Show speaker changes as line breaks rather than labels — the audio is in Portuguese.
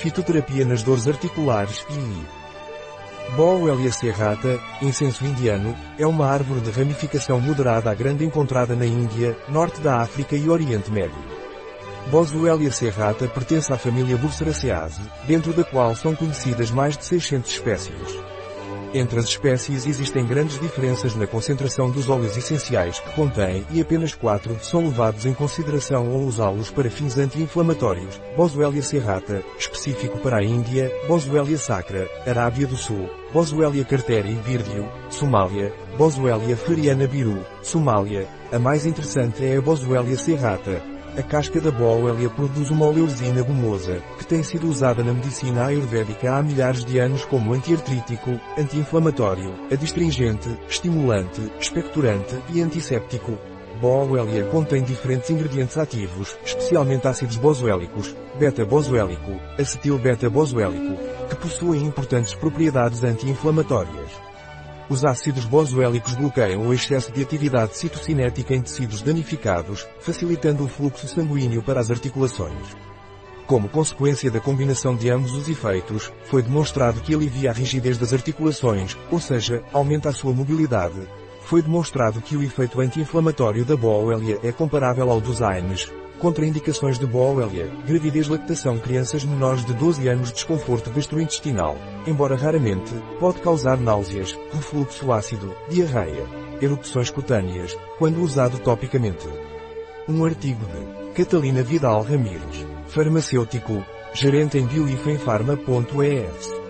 fitoterapia nas dores articulares e Bowelia serrata, incenso indiano, é uma árvore de ramificação moderada a grande encontrada na Índia, norte da África e Oriente Médio. Boswellia serrata pertence à família Burseraceae, dentro da qual são conhecidas mais de 600 espécies. Entre as espécies existem grandes diferenças na concentração dos óleos essenciais que contêm e apenas quatro são levados em consideração ao usá-los para fins anti-inflamatórios. Boswellia serrata, específico para a Índia, Boswellia sacra, Arábia do Sul, Boswellia carteri virdio, Somália, Boswellia feriana biru, Somália. A mais interessante é a Boswellia serrata, a casca da boélia produz uma oleosina gomosa, que tem sido usada na medicina ayurvédica há milhares de anos como antiartrítico, anti-inflamatório, adstringente, estimulante, expectorante e antisséptico. Boélia contém diferentes ingredientes ativos, especialmente ácidos boswélicos, beta-boswélico, acetil-beta-boswélico, que possuem importantes propriedades anti-inflamatórias. Os ácidos boswélicos bloqueiam o excesso de atividade citocinética em tecidos danificados, facilitando o fluxo sanguíneo para as articulações. Como consequência da combinação de ambos os efeitos, foi demonstrado que alivia a rigidez das articulações, ou seja, aumenta a sua mobilidade. Foi demonstrado que o efeito anti-inflamatório da Boelia é comparável ao dos AINES, Contraindicações de Boelia, gravidez lactação crianças menores de 12 anos desconforto gastrointestinal, embora raramente, pode causar náuseas, refluxo ácido, diarreia, erupções cutâneas, quando usado topicamente. Um artigo de Catalina Vidal Ramírez, farmacêutico, gerente em bioifenfarma.es.